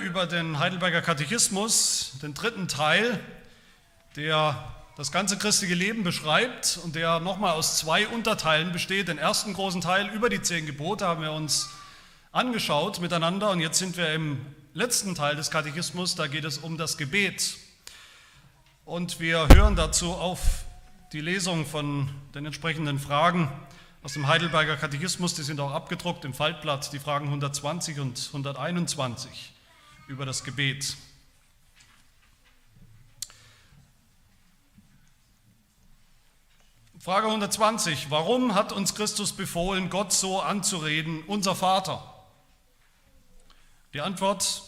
über den Heidelberger Katechismus, den dritten Teil, der das ganze christliche Leben beschreibt und der nochmal aus zwei Unterteilen besteht. Den ersten großen Teil über die zehn Gebote haben wir uns angeschaut miteinander und jetzt sind wir im letzten Teil des Katechismus, da geht es um das Gebet. Und wir hören dazu auf die Lesung von den entsprechenden Fragen aus dem Heidelberger Katechismus, die sind auch abgedruckt im Faltblatt, die Fragen 120 und 121 über das Gebet. Frage 120. Warum hat uns Christus befohlen, Gott so anzureden, unser Vater? Die Antwort,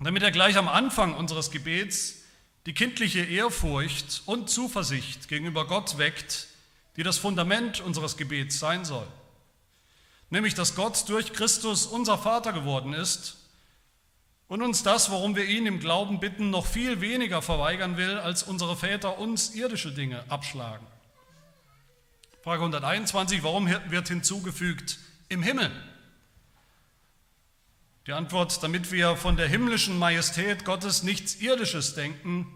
damit er gleich am Anfang unseres Gebets die kindliche Ehrfurcht und Zuversicht gegenüber Gott weckt, die das Fundament unseres Gebets sein soll. Nämlich, dass Gott durch Christus unser Vater geworden ist und uns das, worum wir ihn im Glauben bitten, noch viel weniger verweigern will, als unsere Väter uns irdische Dinge abschlagen. Frage 121, warum wird hinzugefügt im Himmel? Die Antwort, damit wir von der himmlischen Majestät Gottes nichts Irdisches denken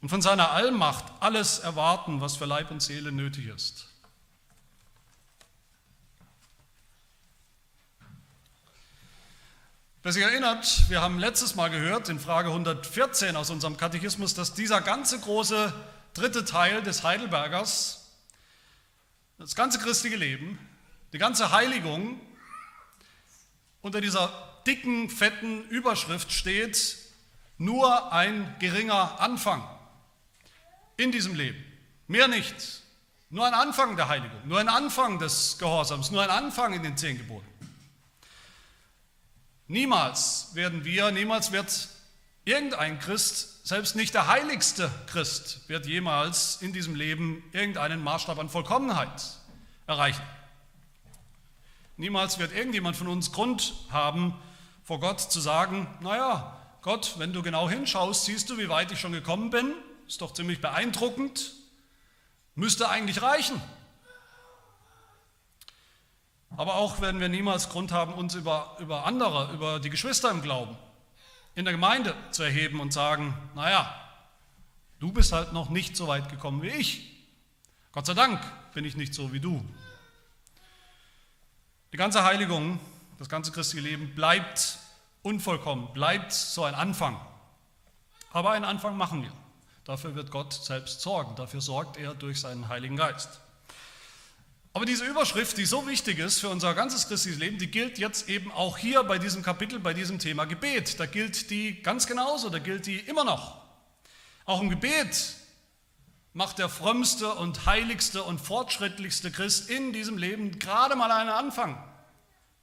und von seiner Allmacht alles erwarten, was für Leib und Seele nötig ist. Wer sich erinnert, wir haben letztes Mal gehört in Frage 114 aus unserem Katechismus, dass dieser ganze große dritte Teil des Heidelbergers das ganze christliche Leben, die ganze Heiligung unter dieser dicken, fetten Überschrift steht, nur ein geringer Anfang in diesem Leben. Mehr nicht. Nur ein Anfang der Heiligung, nur ein Anfang des Gehorsams, nur ein Anfang in den zehn Geboten. Niemals werden wir, niemals wird irgendein Christ selbst nicht der heiligste Christ wird jemals in diesem Leben irgendeinen Maßstab an Vollkommenheit erreichen. Niemals wird irgendjemand von uns Grund haben, vor Gott zu sagen, naja, Gott, wenn du genau hinschaust, siehst du, wie weit ich schon gekommen bin. Ist doch ziemlich beeindruckend. Müsste eigentlich reichen. Aber auch werden wir niemals Grund haben, uns über, über andere, über die Geschwister im Glauben in der Gemeinde zu erheben und sagen, naja, du bist halt noch nicht so weit gekommen wie ich. Gott sei Dank bin ich nicht so wie du. Die ganze Heiligung, das ganze christliche Leben bleibt unvollkommen, bleibt so ein Anfang. Aber einen Anfang machen wir. Dafür wird Gott selbst sorgen. Dafür sorgt er durch seinen Heiligen Geist. Aber diese Überschrift, die so wichtig ist für unser ganzes christliches Leben, die gilt jetzt eben auch hier bei diesem Kapitel, bei diesem Thema Gebet. Da gilt die ganz genauso, da gilt die immer noch. Auch im Gebet macht der frömmste und heiligste und fortschrittlichste Christ in diesem Leben gerade mal einen Anfang,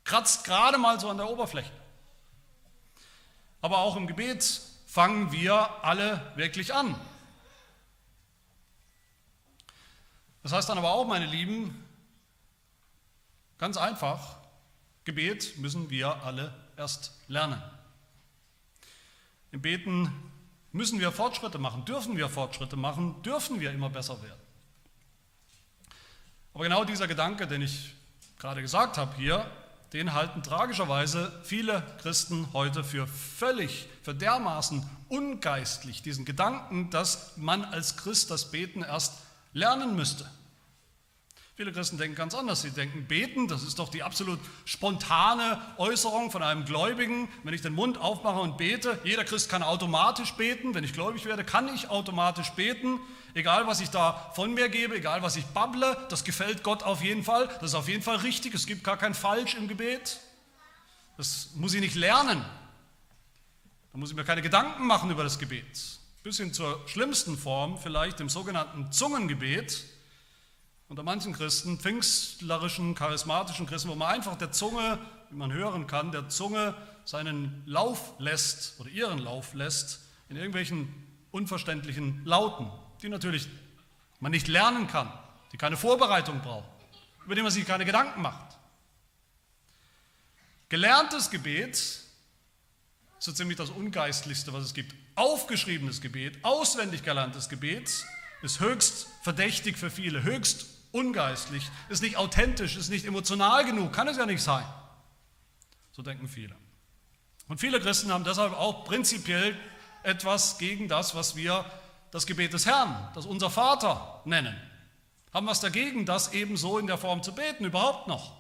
kratzt gerade mal so an der Oberfläche. Aber auch im Gebet fangen wir alle wirklich an. Das heißt dann aber auch, meine Lieben, Ganz einfach, Gebet müssen wir alle erst lernen. Im Beten müssen wir Fortschritte machen, dürfen wir Fortschritte machen, dürfen wir immer besser werden. Aber genau dieser Gedanke, den ich gerade gesagt habe hier, den halten tragischerweise viele Christen heute für völlig, für dermaßen ungeistlich, diesen Gedanken, dass man als Christ das Beten erst lernen müsste. Viele Christen denken ganz anders. Sie denken, beten, das ist doch die absolut spontane Äußerung von einem Gläubigen. Wenn ich den Mund aufmache und bete, jeder Christ kann automatisch beten. Wenn ich gläubig werde, kann ich automatisch beten. Egal, was ich da von mir gebe, egal, was ich babble, das gefällt Gott auf jeden Fall. Das ist auf jeden Fall richtig. Es gibt gar kein Falsch im Gebet. Das muss ich nicht lernen. Da muss ich mir keine Gedanken machen über das Gebet. Bis hin zur schlimmsten Form, vielleicht dem sogenannten Zungengebet unter manchen Christen, pfingstlerischen, charismatischen Christen, wo man einfach der Zunge, wie man hören kann, der Zunge seinen Lauf lässt oder ihren Lauf lässt in irgendwelchen unverständlichen Lauten, die natürlich man nicht lernen kann, die keine Vorbereitung brauchen, über die man sich keine Gedanken macht. Gelerntes Gebet so ziemlich das Ungeistlichste, was es gibt. Aufgeschriebenes Gebet, auswendig gelerntes Gebet ist höchst verdächtig für viele, höchst ungeistlich, ist nicht authentisch, ist nicht emotional genug, kann es ja nicht sein. So denken viele. Und viele Christen haben deshalb auch prinzipiell etwas gegen das, was wir das Gebet des Herrn, das unser Vater nennen. Haben was dagegen, das eben so in der Form zu beten, überhaupt noch.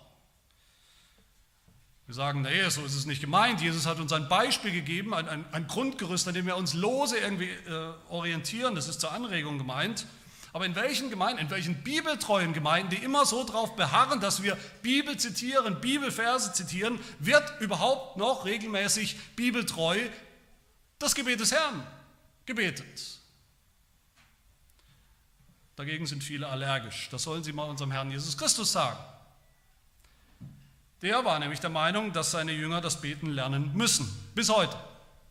Wir sagen, nee, so ist es nicht gemeint. Jesus hat uns ein Beispiel gegeben, ein, ein, ein Grundgerüst, an dem wir uns lose irgendwie äh, orientieren. Das ist zur Anregung gemeint. Aber in welchen Gemeinden, in welchen bibeltreuen Gemeinden, die immer so darauf beharren, dass wir Bibel zitieren, Bibelverse zitieren, wird überhaupt noch regelmäßig bibeltreu das Gebet des Herrn gebetet? Dagegen sind viele allergisch. Das sollen sie mal unserem Herrn Jesus Christus sagen. Der war nämlich der Meinung, dass seine Jünger das Beten lernen müssen, bis heute.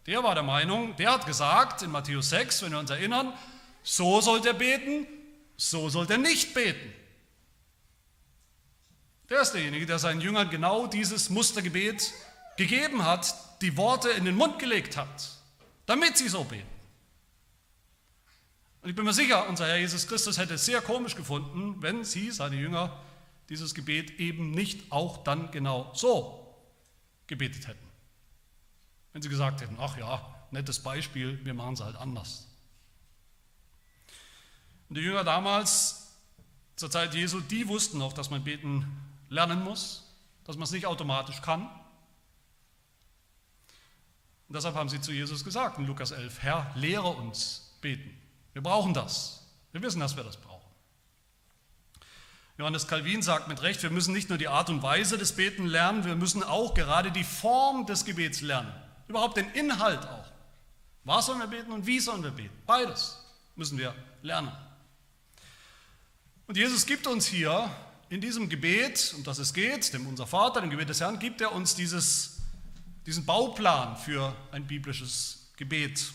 Der war der Meinung, der hat gesagt in Matthäus 6, wenn wir uns erinnern, so sollt er beten, so sollt er nicht beten. Der ist derjenige, der seinen Jüngern genau dieses Mustergebet gegeben hat, die Worte in den Mund gelegt hat, damit sie so beten. Und ich bin mir sicher, unser Herr Jesus Christus hätte es sehr komisch gefunden, wenn sie, seine Jünger, dieses Gebet eben nicht auch dann genau so gebetet hätten. Wenn sie gesagt hätten, ach ja, nettes Beispiel, wir machen es halt anders. Und die Jünger damals, zur Zeit Jesu, die wussten noch, dass man beten lernen muss, dass man es nicht automatisch kann. Und deshalb haben sie zu Jesus gesagt in Lukas 11, Herr, lehre uns beten. Wir brauchen das. Wir wissen, dass wir das brauchen. Johannes Calvin sagt mit Recht, wir müssen nicht nur die Art und Weise des Beten lernen, wir müssen auch gerade die Form des Gebets lernen. Überhaupt den Inhalt auch. Was sollen wir beten und wie sollen wir beten? Beides müssen wir lernen. Und Jesus gibt uns hier in diesem Gebet, um das es geht, dem unser Vater, dem Gebet des Herrn, gibt er uns dieses, diesen Bauplan für ein biblisches Gebet.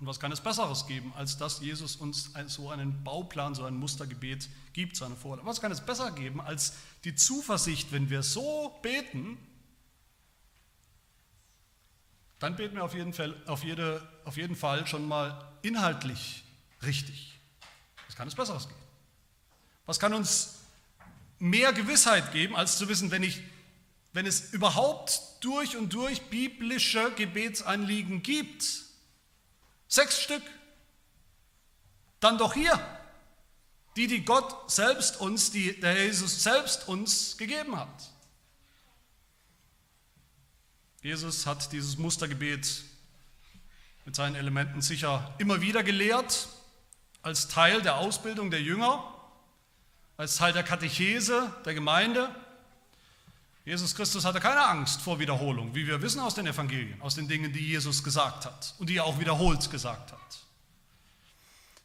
Und was kann es Besseres geben, als dass Jesus uns so einen Bauplan, so ein Mustergebet gibt, seine Vorlage? Was kann es besser geben, als die Zuversicht, wenn wir so beten, dann beten wir auf jeden Fall, auf jede, auf jeden Fall schon mal inhaltlich richtig. Was kann es Besseres geben? Was kann uns mehr Gewissheit geben, als zu wissen, wenn, ich, wenn es überhaupt durch und durch biblische Gebetsanliegen gibt, Sechs Stück. Dann doch hier. Die, die Gott selbst uns, die der Jesus selbst uns gegeben hat. Jesus hat dieses Mustergebet mit seinen Elementen sicher immer wieder gelehrt, als Teil der Ausbildung der Jünger, als Teil der Katechese der Gemeinde. Jesus Christus hatte keine Angst vor Wiederholung, wie wir wissen aus den Evangelien, aus den Dingen, die Jesus gesagt hat und die er auch wiederholt gesagt hat.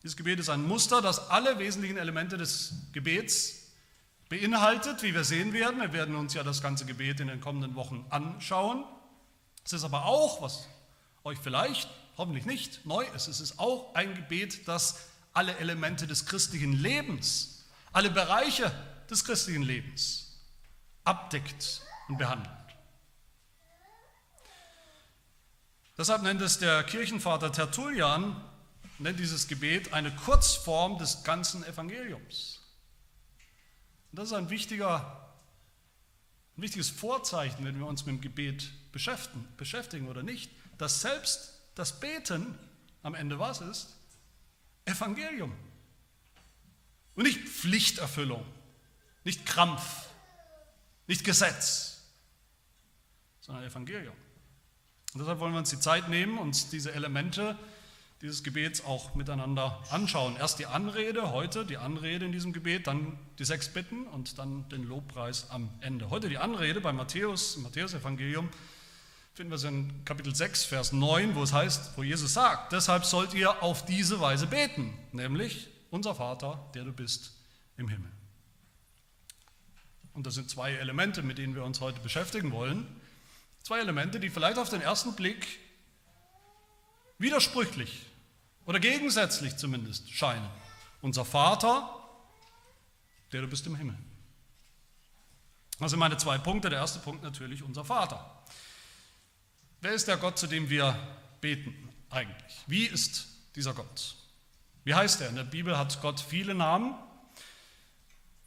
Dieses Gebet ist ein Muster, das alle wesentlichen Elemente des Gebets beinhaltet, wie wir sehen werden. Wir werden uns ja das ganze Gebet in den kommenden Wochen anschauen. Es ist aber auch, was euch vielleicht, hoffentlich nicht, neu ist, es ist auch ein Gebet, das alle Elemente des christlichen Lebens, alle Bereiche des christlichen Lebens abdeckt und behandelt. Deshalb nennt es der Kirchenvater Tertullian, nennt dieses Gebet eine Kurzform des ganzen Evangeliums. Und das ist ein, wichtiger, ein wichtiges Vorzeichen, wenn wir uns mit dem Gebet beschäftigen, beschäftigen oder nicht, dass selbst das Beten am Ende was ist? Evangelium. Und nicht Pflichterfüllung, nicht Krampf, nicht Gesetz, sondern Evangelium. Und deshalb wollen wir uns die Zeit nehmen, uns diese Elemente dieses Gebets auch miteinander anschauen. Erst die Anrede heute, die Anrede in diesem Gebet, dann die sechs Bitten und dann den Lobpreis am Ende. Heute die Anrede bei Matthäus, im Matthäus-Evangelium, finden wir es in Kapitel 6, Vers 9, wo es heißt, wo Jesus sagt, deshalb sollt ihr auf diese Weise beten, nämlich unser Vater, der du bist im Himmel. Und das sind zwei Elemente, mit denen wir uns heute beschäftigen wollen. Zwei Elemente, die vielleicht auf den ersten Blick widersprüchlich oder gegensätzlich zumindest scheinen. Unser Vater, der du bist im Himmel. Das sind meine zwei Punkte. Der erste Punkt natürlich unser Vater. Wer ist der Gott, zu dem wir beten eigentlich? Wie ist dieser Gott? Wie heißt er? In der Bibel hat Gott viele Namen.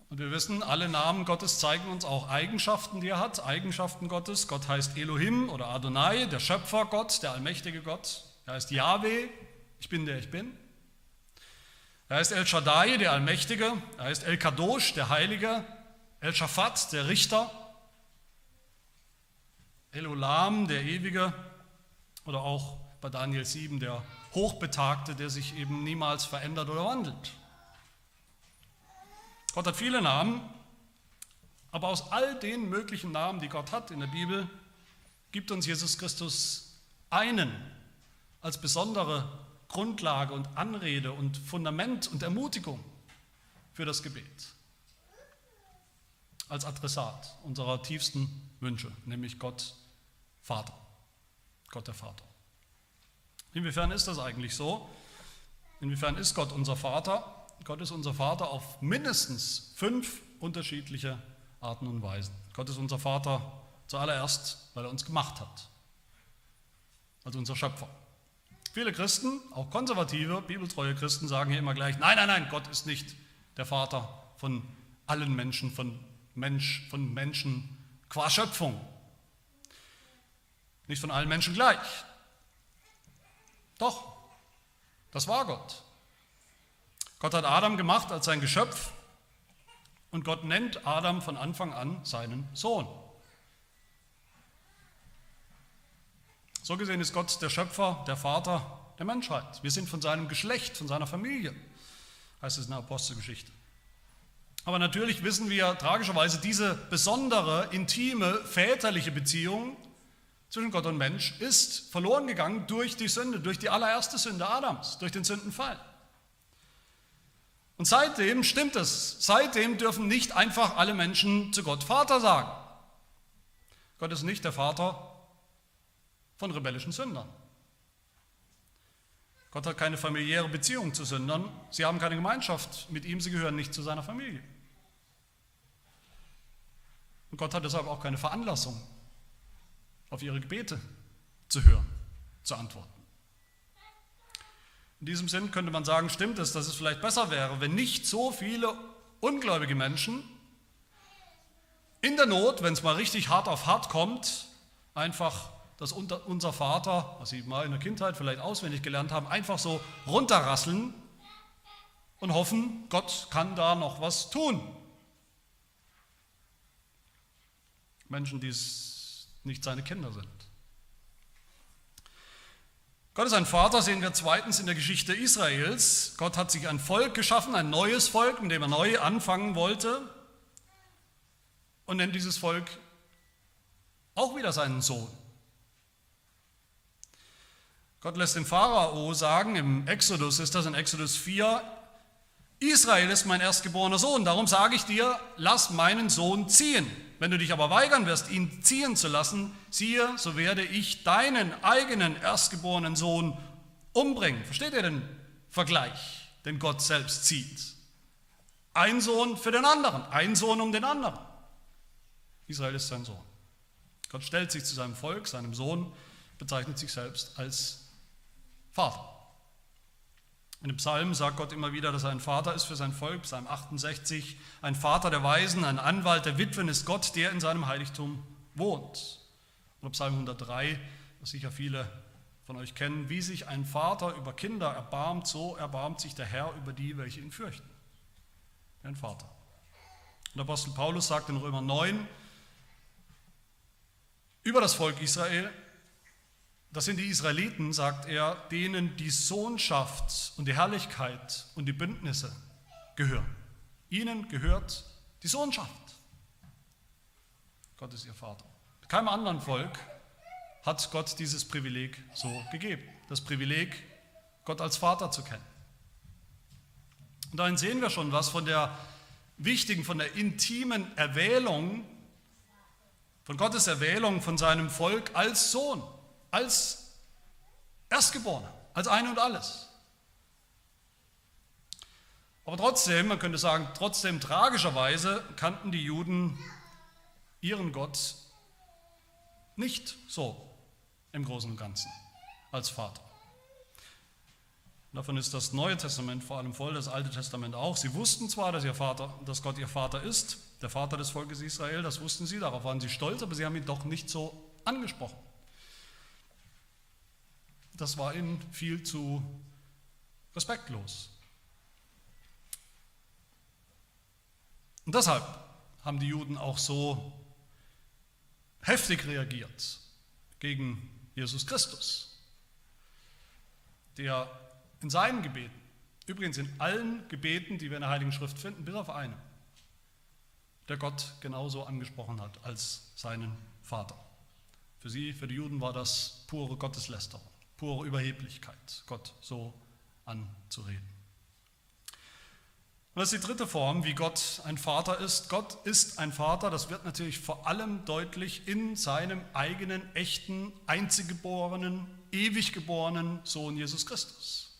Und wir wissen, alle Namen Gottes zeigen uns auch Eigenschaften, die er hat, Eigenschaften Gottes. Gott heißt Elohim oder Adonai, der Schöpfer Gott, der allmächtige Gott. Er heißt Yahweh, ich bin der ich bin. Er heißt El Shaddai, der Allmächtige. Er heißt El Kadosh, der Heilige. El Shaphat, der Richter. El Olam, der Ewige. Oder auch bei Daniel 7, der Hochbetagte, der sich eben niemals verändert oder wandelt. Gott hat viele Namen, aber aus all den möglichen Namen, die Gott hat in der Bibel, gibt uns Jesus Christus einen als besondere Grundlage und Anrede und Fundament und Ermutigung für das Gebet. Als Adressat unserer tiefsten Wünsche, nämlich Gott Vater. Gott der Vater. Inwiefern ist das eigentlich so? Inwiefern ist Gott unser Vater? Gott ist unser Vater auf mindestens fünf unterschiedliche Arten und Weisen. Gott ist unser Vater zuallererst, weil er uns gemacht hat, als unser Schöpfer. Viele Christen, auch konservative, bibeltreue Christen, sagen hier immer gleich, nein, nein, nein, Gott ist nicht der Vater von allen Menschen, von, Mensch, von Menschen qua Schöpfung. Nicht von allen Menschen gleich. Doch, das war Gott. Gott hat Adam gemacht als sein Geschöpf und Gott nennt Adam von Anfang an seinen Sohn. So gesehen ist Gott der Schöpfer, der Vater der Menschheit. Wir sind von seinem Geschlecht, von seiner Familie, heißt es in der Apostelgeschichte. Aber natürlich wissen wir tragischerweise, diese besondere, intime, väterliche Beziehung zwischen Gott und Mensch ist verloren gegangen durch die Sünde, durch die allererste Sünde Adams, durch den Sündenfall. Und seitdem stimmt es. Seitdem dürfen nicht einfach alle Menschen zu Gott Vater sagen. Gott ist nicht der Vater von rebellischen Sündern. Gott hat keine familiäre Beziehung zu Sündern. Sie haben keine Gemeinschaft mit ihm. Sie gehören nicht zu seiner Familie. Und Gott hat deshalb auch keine Veranlassung, auf ihre Gebete zu hören, zu antworten. In diesem Sinn könnte man sagen, stimmt es, dass es vielleicht besser wäre, wenn nicht so viele ungläubige Menschen in der Not, wenn es mal richtig hart auf hart kommt, einfach das unser Vater, was sie mal in der Kindheit vielleicht auswendig gelernt haben, einfach so runterrasseln und hoffen, Gott kann da noch was tun. Menschen, die nicht seine Kinder sind. Gott ist ein Vater, sehen wir zweitens in der Geschichte Israels. Gott hat sich ein Volk geschaffen, ein neues Volk, mit dem er neu anfangen wollte und nennt dieses Volk auch wieder seinen Sohn. Gott lässt den Pharao sagen, im Exodus ist das in Exodus 4, Israel ist mein erstgeborener Sohn, darum sage ich dir, lass meinen Sohn ziehen. Wenn du dich aber weigern wirst, ihn ziehen zu lassen, siehe, so werde ich deinen eigenen erstgeborenen Sohn umbringen. Versteht ihr den Vergleich, den Gott selbst zieht? Ein Sohn für den anderen, ein Sohn um den anderen. Israel ist sein Sohn. Gott stellt sich zu seinem Volk, seinem Sohn, bezeichnet sich selbst als Vater. In dem Psalm sagt Gott immer wieder, dass er ein Vater ist für sein Volk. Psalm 68, ein Vater der Weisen, ein Anwalt der Witwen ist Gott, der in seinem Heiligtum wohnt. Oder Psalm 103, das sicher viele von euch kennen, wie sich ein Vater über Kinder erbarmt, so erbarmt sich der Herr über die, welche ihn fürchten. Ein Vater. Und der Apostel Paulus sagt in Römer 9 über das Volk Israel, das sind die Israeliten, sagt er, denen die Sohnschaft und die Herrlichkeit und die Bündnisse gehören. Ihnen gehört die Sohnschaft. Gott ist ihr Vater. Keinem anderen Volk hat Gott dieses Privileg so gegeben. Das Privileg, Gott als Vater zu kennen. Und darin sehen wir schon was von der wichtigen, von der intimen Erwählung, von Gottes Erwählung von seinem Volk als Sohn als Erstgeborener, als ein und alles. Aber trotzdem, man könnte sagen, trotzdem tragischerweise kannten die Juden ihren Gott nicht so im Großen und Ganzen als Vater. Davon ist das Neue Testament vor allem voll, das Alte Testament auch. Sie wussten zwar, dass, ihr Vater, dass Gott ihr Vater ist, der Vater des Volkes Israel, das wussten sie, darauf waren sie stolz, aber sie haben ihn doch nicht so angesprochen. Das war ihnen viel zu respektlos. Und deshalb haben die Juden auch so heftig reagiert gegen Jesus Christus, der in seinen Gebeten, übrigens in allen Gebeten, die wir in der Heiligen Schrift finden, bis auf eine, der Gott genauso angesprochen hat als seinen Vater. Für sie, für die Juden war das pure Gotteslästerung, pure Überheblichkeit, Gott so anzureden. Und das ist die dritte Form, wie Gott ein Vater ist. Gott ist ein Vater, das wird natürlich vor allem deutlich in seinem eigenen, echten, einziggeborenen, ewig geborenen Sohn Jesus Christus.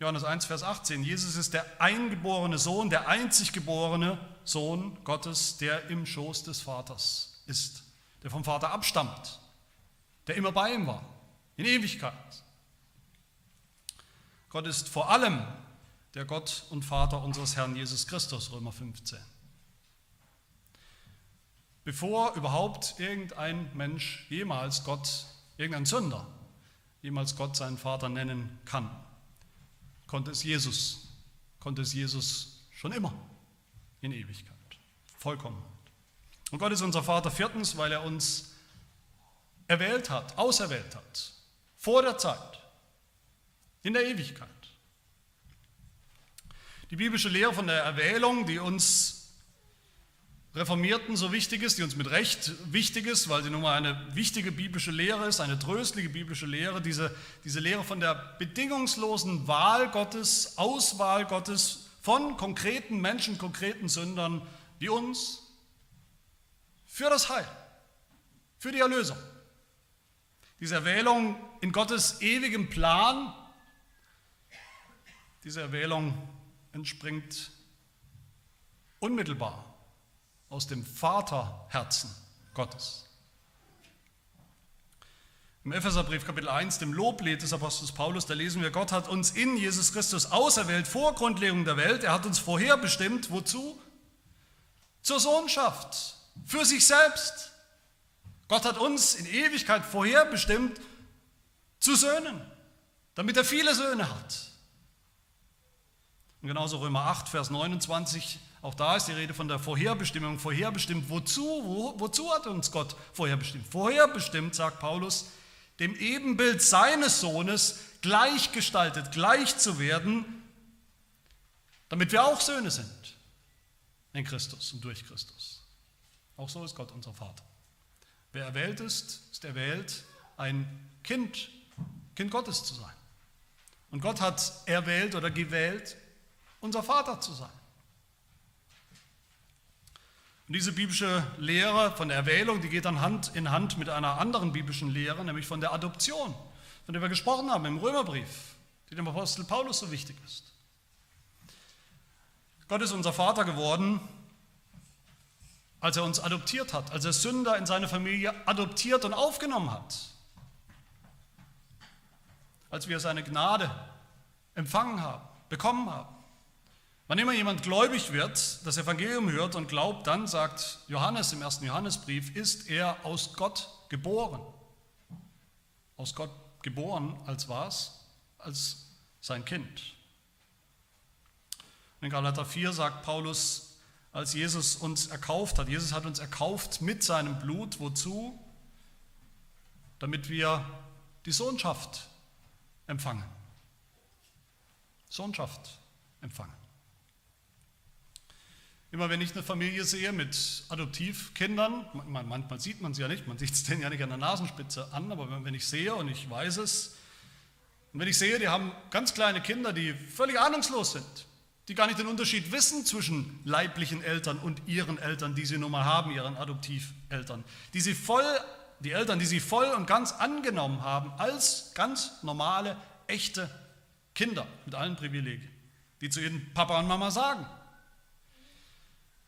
Johannes 1, Vers 18. Jesus ist der eingeborene Sohn, der einzig geborene Sohn Gottes, der im Schoß des Vaters ist, der vom Vater abstammt, der immer bei ihm war, in Ewigkeit. Gott ist vor allem der Gott und Vater unseres Herrn Jesus Christus, Römer 15. Bevor überhaupt irgendein Mensch jemals Gott, irgendein Sünder, jemals Gott seinen Vater nennen kann, konnte es Jesus, konnte es Jesus schon immer in Ewigkeit, vollkommen. Und Gott ist unser Vater viertens, weil er uns erwählt hat, auserwählt hat, vor der Zeit, in der Ewigkeit. Die biblische Lehre von der Erwählung, die uns Reformierten so wichtig ist, die uns mit Recht wichtig ist, weil sie nun mal eine wichtige biblische Lehre ist, eine tröstliche biblische Lehre, diese, diese Lehre von der bedingungslosen Wahl Gottes, Auswahl Gottes von konkreten Menschen, konkreten Sündern wie uns für das Heil, für die Erlösung. Diese Erwählung in Gottes ewigem Plan diese Erwählung entspringt unmittelbar aus dem Vaterherzen Gottes. Im Epheserbrief Kapitel 1, dem Loblied des Apostels Paulus, da lesen wir, Gott hat uns in Jesus Christus auserwählt vor Grundlegung der Welt. Er hat uns vorherbestimmt, wozu? Zur Sohnschaft, für sich selbst. Gott hat uns in Ewigkeit vorherbestimmt zu Söhnen, damit er viele Söhne hat. Und genauso Römer 8, Vers 29, auch da ist die Rede von der Vorherbestimmung. Vorherbestimmt, wozu? Wo, wozu hat uns Gott vorherbestimmt? Vorherbestimmt, sagt Paulus, dem Ebenbild seines Sohnes gleichgestaltet, gleich zu werden, damit wir auch Söhne sind in Christus und durch Christus. Auch so ist Gott unser Vater. Wer erwählt ist, ist erwählt, ein Kind, Kind Gottes zu sein. Und Gott hat erwählt oder gewählt, unser Vater zu sein. Und diese biblische Lehre von der Erwählung, die geht dann Hand in Hand mit einer anderen biblischen Lehre, nämlich von der Adoption, von der wir gesprochen haben im Römerbrief, die dem Apostel Paulus so wichtig ist. Gott ist unser Vater geworden, als er uns adoptiert hat, als er Sünder in seine Familie adoptiert und aufgenommen hat, als wir seine Gnade empfangen haben, bekommen haben. Wann immer jemand gläubig wird, das Evangelium hört und glaubt, dann, sagt Johannes im ersten Johannesbrief, ist er aus Gott geboren. Aus Gott geboren als was? Als sein Kind. In Galater 4 sagt Paulus, als Jesus uns erkauft hat, Jesus hat uns erkauft mit seinem Blut, wozu? Damit wir die Sohnschaft empfangen. Sohnschaft empfangen. Immer wenn ich eine Familie sehe mit Adoptivkindern, manchmal sieht man sie ja nicht, man sieht es denen ja nicht an der Nasenspitze an, aber wenn ich sehe und ich weiß es, und wenn ich sehe, die haben ganz kleine Kinder, die völlig ahnungslos sind, die gar nicht den Unterschied wissen zwischen leiblichen Eltern und ihren Eltern, die sie nun mal haben, ihren Adoptiveltern, die sie voll, die Eltern, die sie voll und ganz angenommen haben als ganz normale, echte Kinder mit allen Privilegien, die zu ihren Papa und Mama sagen,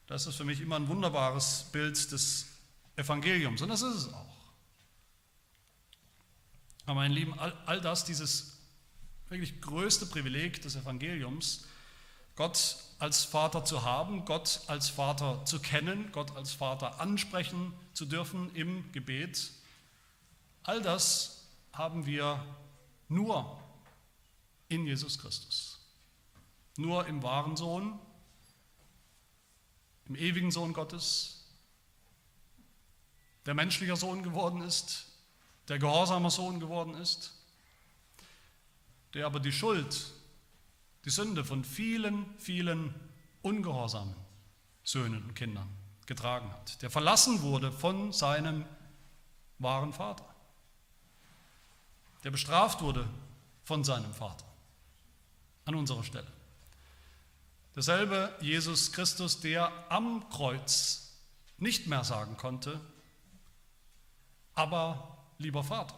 das ist für mich immer ein wunderbares Bild des Evangeliums. Und das ist es auch. Aber mein Lieben, all, all das, dieses wirklich größte Privileg des Evangeliums, Gott als Vater zu haben, Gott als Vater zu kennen, Gott als Vater ansprechen zu dürfen im Gebet, all das haben wir nur in Jesus Christus. Nur im wahren Sohn, im ewigen Sohn Gottes, der menschlicher Sohn geworden ist, der gehorsamer Sohn geworden ist, der aber die Schuld, die Sünde von vielen, vielen ungehorsamen Söhnen und Kindern getragen hat, der verlassen wurde von seinem wahren Vater, der bestraft wurde von seinem Vater an unserer Stelle. Derselbe Jesus Christus, der am Kreuz nicht mehr sagen konnte, aber lieber Vater,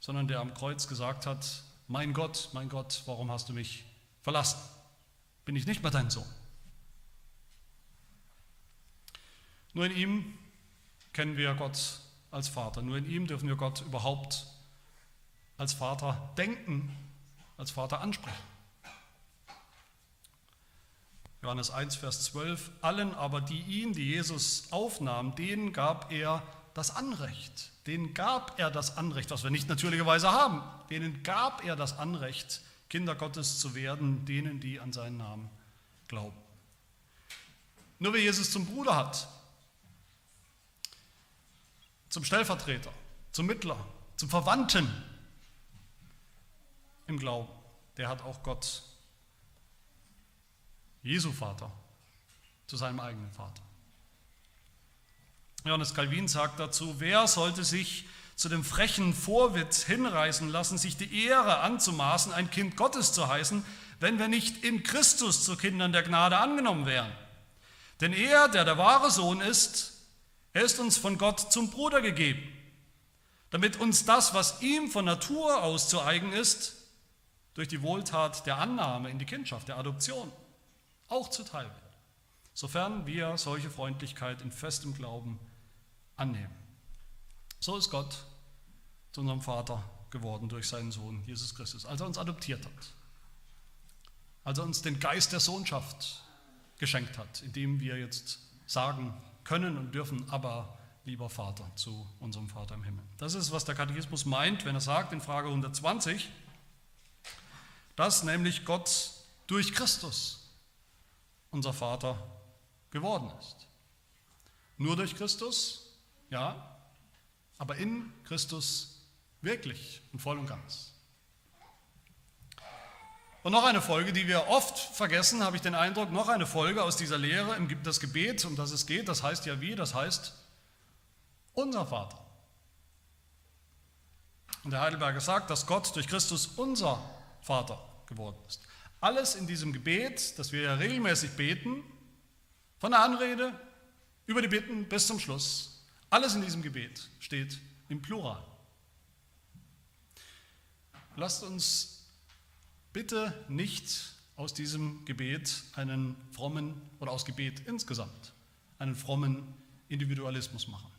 sondern der am Kreuz gesagt hat, mein Gott, mein Gott, warum hast du mich verlassen? Bin ich nicht mehr dein Sohn? Nur in ihm kennen wir Gott als Vater. Nur in ihm dürfen wir Gott überhaupt als Vater denken, als Vater ansprechen. Johannes 1, Vers 12, allen aber, die ihn, die Jesus aufnahm, denen gab er das Anrecht. Denen gab er das Anrecht, was wir nicht natürlicherweise haben. Denen gab er das Anrecht, Kinder Gottes zu werden, denen, die an seinen Namen glauben. Nur wer Jesus zum Bruder hat, zum Stellvertreter, zum Mittler, zum Verwandten im Glauben, der hat auch Gott, Jesu Vater, zu seinem eigenen Vater. Johannes Calvin sagt dazu, wer sollte sich zu dem frechen Vorwitz hinreißen lassen, sich die Ehre anzumaßen, ein Kind Gottes zu heißen, wenn wir nicht in Christus zu Kindern der Gnade angenommen wären. Denn er, der der wahre Sohn ist, er ist uns von Gott zum Bruder gegeben, damit uns das, was ihm von Natur aus zu eigen ist, durch die Wohltat der Annahme in die Kindschaft, der Adoption, auch zuteil wird, sofern wir solche Freundlichkeit in festem Glauben annehmen. So ist Gott zu unserem Vater geworden durch seinen Sohn Jesus Christus, als er uns adoptiert hat, als er uns den Geist der Sohnschaft geschenkt hat, indem wir jetzt sagen können und dürfen, aber lieber Vater zu unserem Vater im Himmel. Das ist, was der Katechismus meint, wenn er sagt in Frage 120, dass nämlich Gott durch Christus unser Vater geworden ist. Nur durch Christus ja, aber in Christus wirklich und voll und ganz. Und noch eine Folge, die wir oft vergessen, habe ich den Eindruck, noch eine Folge aus dieser Lehre, das Gebet, um das es geht, das heißt ja wie, das heißt unser Vater. Und der Heidelberger sagt, dass Gott durch Christus unser Vater geworden ist. Alles in diesem Gebet, das wir ja regelmäßig beten, von der Anrede über die Bitten bis zum Schluss, alles in diesem Gebet steht im Plural. Lasst uns bitte nicht aus diesem Gebet einen frommen, oder aus Gebet insgesamt, einen frommen Individualismus machen.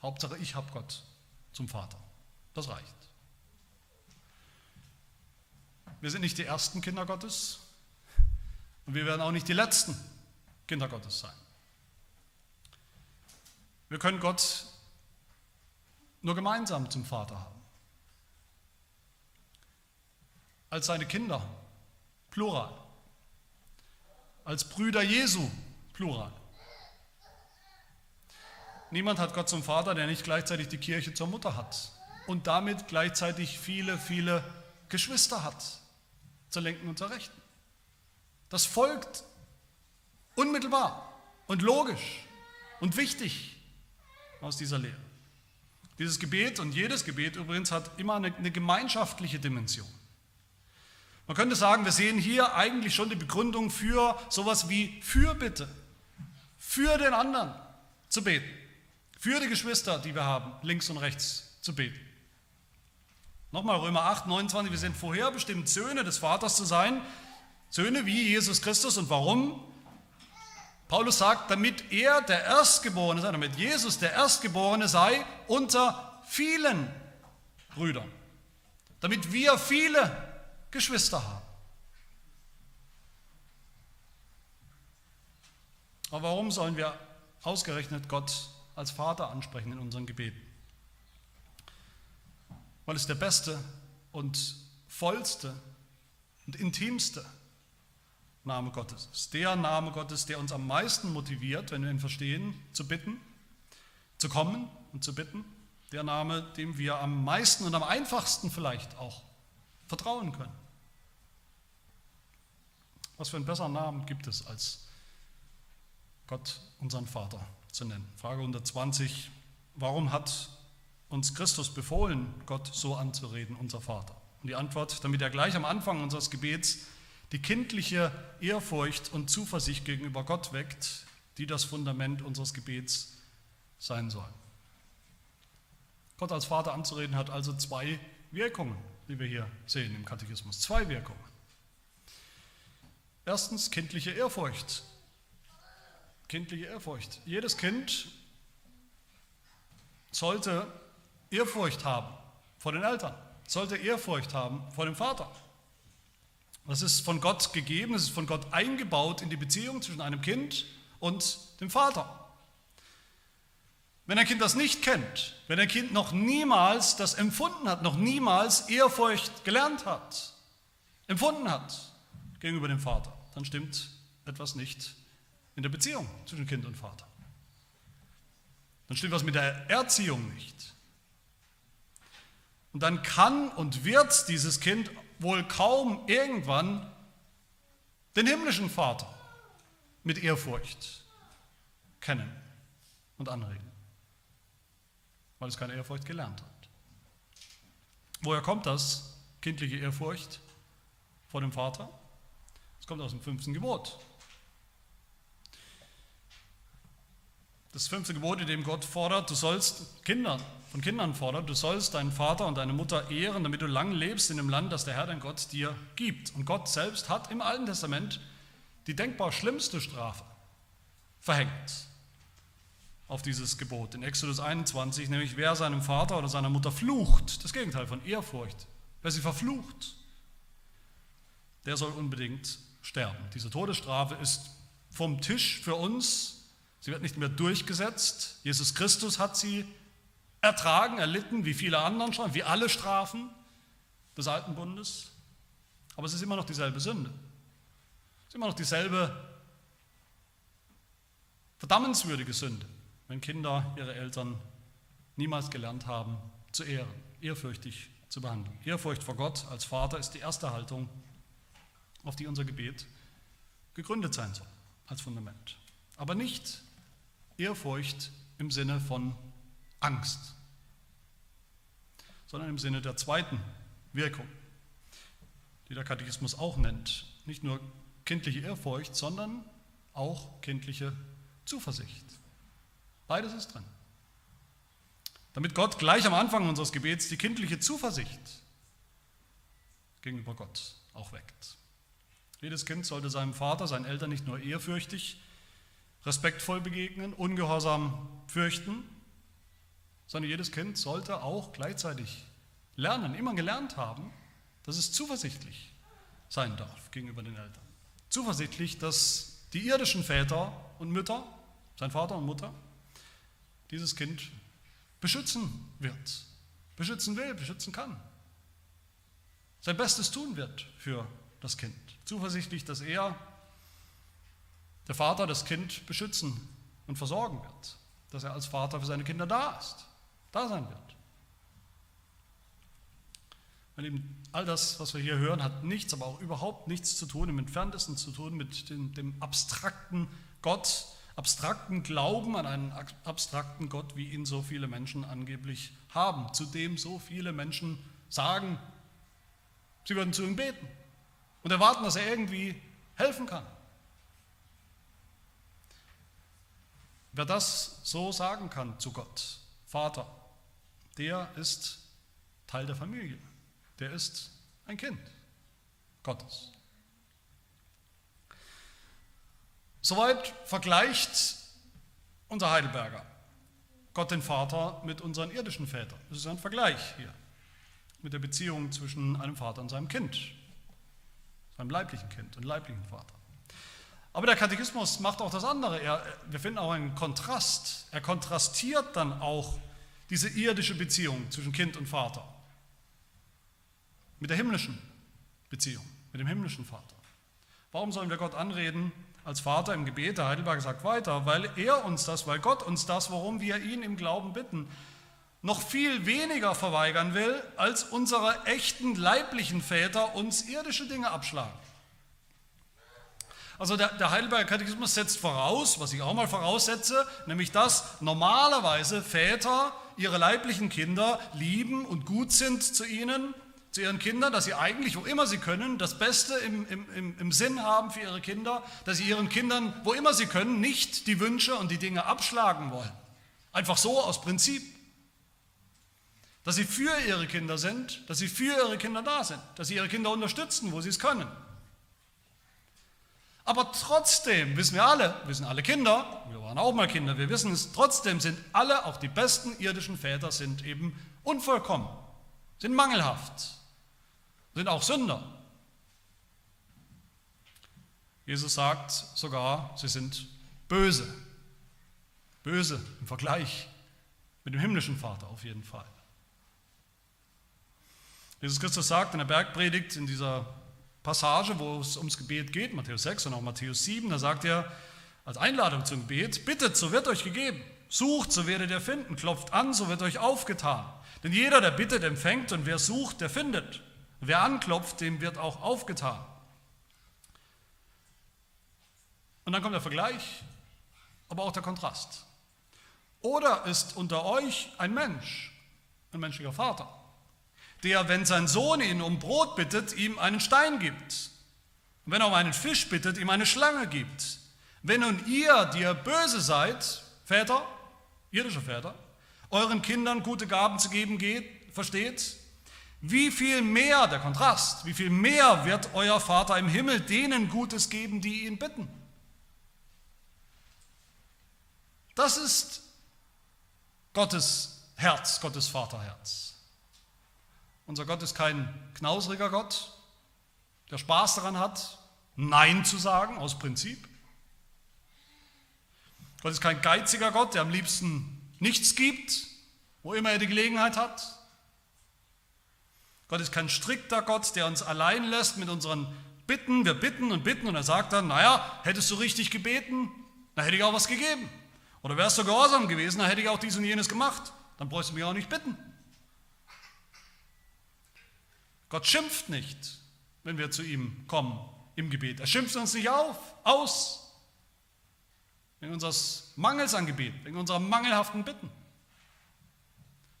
Hauptsache, ich habe Gott zum Vater. Das reicht. Wir sind nicht die ersten Kinder Gottes und wir werden auch nicht die letzten Kinder Gottes sein. Wir können Gott nur gemeinsam zum Vater haben. Als seine Kinder, plural. Als Brüder Jesu, plural. Niemand hat Gott zum Vater, der nicht gleichzeitig die Kirche zur Mutter hat und damit gleichzeitig viele, viele Geschwister hat, zur Linken und zur Rechten. Das folgt unmittelbar und logisch und wichtig aus dieser Lehre. Dieses Gebet und jedes Gebet übrigens hat immer eine, eine gemeinschaftliche Dimension. Man könnte sagen, wir sehen hier eigentlich schon die Begründung für sowas wie Fürbitte, für den anderen zu beten, für die Geschwister, die wir haben, links und rechts zu beten. Nochmal Römer 8, 29, wir sind vorherbestimmt, Söhne des Vaters zu sein, Söhne wie Jesus Christus. Und warum? Paulus sagt, damit er der Erstgeborene sei, damit Jesus der Erstgeborene sei unter vielen Brüdern, damit wir viele Geschwister haben. Aber warum sollen wir ausgerechnet Gott als Vater ansprechen in unseren Gebeten? Weil es der beste und vollste und intimste Name Gottes ist. Der Name Gottes, der uns am meisten motiviert, wenn wir ihn verstehen, zu bitten, zu kommen und zu bitten. Der Name, dem wir am meisten und am einfachsten vielleicht auch vertrauen können. Was für einen besseren Namen gibt es als Gott, unseren Vater, zu nennen? Frage 120. Warum hat uns Christus befohlen, Gott so anzureden, unser Vater? Und die Antwort, damit er gleich am Anfang unseres Gebets die kindliche Ehrfurcht und Zuversicht gegenüber Gott weckt, die das Fundament unseres Gebets sein soll. Gott als Vater anzureden hat also zwei Wirkungen, wie wir hier sehen im Katechismus. Zwei Wirkungen. Erstens kindliche Ehrfurcht. Kindliche Ehrfurcht. Jedes Kind sollte Ehrfurcht haben vor den Eltern, sollte Ehrfurcht haben vor dem Vater. Das ist von Gott gegeben, es ist von Gott eingebaut in die Beziehung zwischen einem Kind und dem Vater. Wenn ein Kind das nicht kennt, wenn ein Kind noch niemals das empfunden hat, noch niemals Ehrfurcht gelernt hat, empfunden hat gegenüber dem Vater, dann stimmt etwas nicht in der Beziehung zwischen Kind und Vater. Dann stimmt was mit der Erziehung nicht. Und dann kann und wird dieses Kind wohl kaum irgendwann den himmlischen Vater mit Ehrfurcht kennen und anregen weil es keine Ehrfurcht gelernt hat. Woher kommt das, kindliche Ehrfurcht vor dem Vater? Es kommt aus dem fünften Gebot. Das fünfte Gebot, in dem Gott fordert, du sollst Kindern, von Kindern fordert, du sollst deinen Vater und deine Mutter ehren, damit du lang lebst in dem Land, das der Herr dein Gott dir gibt. Und Gott selbst hat im Alten Testament die denkbar schlimmste Strafe verhängt auf dieses Gebot. In Exodus 21, nämlich wer seinem Vater oder seiner Mutter flucht, das Gegenteil von Ehrfurcht, wer sie verflucht, der soll unbedingt sterben. Diese Todesstrafe ist vom Tisch für uns, sie wird nicht mehr durchgesetzt. Jesus Christus hat sie ertragen, erlitten, wie viele anderen schon, wie alle Strafen des Alten Bundes. Aber es ist immer noch dieselbe Sünde. Es ist immer noch dieselbe verdammenswürdige Sünde wenn Kinder ihre Eltern niemals gelernt haben zu ehren, ehrfürchtig zu behandeln. Ehrfurcht vor Gott als Vater ist die erste Haltung, auf die unser Gebet gegründet sein soll, als Fundament. Aber nicht Ehrfurcht im Sinne von Angst, sondern im Sinne der zweiten Wirkung, die der Katechismus auch nennt. Nicht nur kindliche Ehrfurcht, sondern auch kindliche Zuversicht. Beides ist drin. Damit Gott gleich am Anfang unseres Gebets die kindliche Zuversicht gegenüber Gott auch weckt. Jedes Kind sollte seinem Vater, seinen Eltern nicht nur ehrfürchtig, respektvoll begegnen, ungehorsam fürchten, sondern jedes Kind sollte auch gleichzeitig lernen, immer gelernt haben, dass es zuversichtlich sein darf gegenüber den Eltern. Zuversichtlich, dass die irdischen Väter und Mütter, sein Vater und Mutter, dieses Kind beschützen wird, beschützen will, beschützen kann. Sein Bestes tun wird für das Kind. Zuversichtlich, dass er, der Vater, das Kind beschützen und versorgen wird. Dass er als Vater für seine Kinder da ist, da sein wird. Meine Lieben, all das, was wir hier hören, hat nichts, aber auch überhaupt nichts zu tun, im entferntesten zu tun mit dem, dem abstrakten Gott, abstrakten Glauben an einen abstrakten Gott, wie ihn so viele Menschen angeblich haben, zu dem so viele Menschen sagen, sie würden zu ihm beten und erwarten, dass er irgendwie helfen kann. Wer das so sagen kann zu Gott, Vater, der ist Teil der Familie, der ist ein Kind Gottes. Soweit vergleicht unser Heidelberger Gott den Vater mit unseren irdischen Vätern. Das ist ein Vergleich hier mit der Beziehung zwischen einem Vater und seinem Kind, seinem leiblichen Kind und leiblichen Vater. Aber der Katechismus macht auch das andere. Er, wir finden auch einen Kontrast. Er kontrastiert dann auch diese irdische Beziehung zwischen Kind und Vater mit der himmlischen Beziehung, mit dem himmlischen Vater. Warum sollen wir Gott anreden als Vater im Gebet? Der Heidelberg sagt weiter, weil er uns das, weil Gott uns das, worum wir ihn im Glauben bitten, noch viel weniger verweigern will, als unsere echten leiblichen Väter uns irdische Dinge abschlagen. Also der, der Heidelberger Katechismus setzt voraus, was ich auch mal voraussetze, nämlich dass normalerweise Väter ihre leiblichen Kinder lieben und gut sind zu ihnen, zu ihren Kindern, dass sie eigentlich, wo immer sie können, das Beste im, im, im Sinn haben für ihre Kinder, dass sie ihren Kindern, wo immer sie können, nicht die Wünsche und die Dinge abschlagen wollen. Einfach so aus Prinzip. Dass sie für ihre Kinder sind, dass sie für ihre Kinder da sind, dass sie ihre Kinder unterstützen, wo sie es können. Aber trotzdem wissen wir alle, wissen alle Kinder, wir waren auch mal Kinder, wir wissen es, trotzdem sind alle, auch die besten irdischen Väter, sind eben unvollkommen, sind mangelhaft, sind auch Sünder. Jesus sagt sogar, sie sind böse. Böse im Vergleich mit dem himmlischen Vater auf jeden Fall. Jesus Christus sagt in der Bergpredigt, in dieser Passage, wo es ums Gebet geht, Matthäus 6 und auch Matthäus 7, da sagt er als Einladung zum Gebet, bittet, so wird euch gegeben, sucht, so werdet ihr finden, klopft an, so wird euch aufgetan. Denn jeder, der bittet, empfängt und wer sucht, der findet. Wer anklopft, dem wird auch aufgetan. Und dann kommt der Vergleich, aber auch der Kontrast. Oder ist unter euch ein Mensch, ein menschlicher Vater, der, wenn sein Sohn ihn um Brot bittet, ihm einen Stein gibt. Und wenn er um einen Fisch bittet, ihm eine Schlange gibt. Wenn nun ihr, die ihr böse seid, Väter, irdische Väter, euren Kindern gute Gaben zu geben geht, versteht, wie viel mehr, der Kontrast, wie viel mehr wird euer Vater im Himmel denen Gutes geben, die ihn bitten? Das ist Gottes Herz, Gottes Vaterherz. Unser Gott ist kein knausriger Gott, der Spaß daran hat, Nein zu sagen aus Prinzip. Gott ist kein geiziger Gott, der am liebsten nichts gibt, wo immer er die Gelegenheit hat. Gott ist kein strikter Gott, der uns allein lässt mit unseren Bitten. Wir bitten und bitten und er sagt dann, naja, hättest du richtig gebeten, dann hätte ich auch was gegeben. Oder wärst du gehorsam gewesen, dann hätte ich auch dies und jenes gemacht. Dann bräuchst du mich auch nicht bitten. Gott schimpft nicht, wenn wir zu ihm kommen im Gebet. Er schimpft uns nicht auf, aus, wegen unseres Mangels an Gebet, wegen unserer mangelhaften Bitten.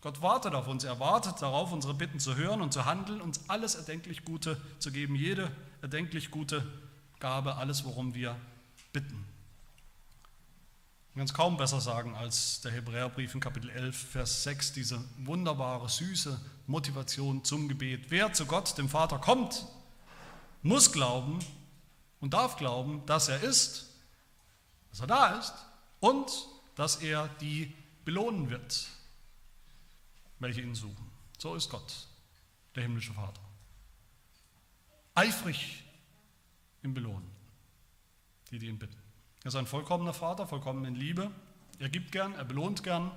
Gott wartet auf uns, er wartet darauf, unsere Bitten zu hören und zu handeln, uns alles erdenklich Gute zu geben, jede erdenklich gute Gabe, alles, worum wir bitten. Kann es kaum besser sagen als der Hebräerbrief in Kapitel 11, Vers 6, diese wunderbare, süße Motivation zum Gebet. Wer zu Gott, dem Vater, kommt, muss glauben und darf glauben, dass er ist, dass er da ist und dass er die belohnen wird, welche ihn suchen. So ist Gott, der himmlische Vater. Eifrig im Belohnen, die, die ihn bitten. Er ist ein vollkommener Vater, vollkommen in Liebe. Er gibt gern, er belohnt gern,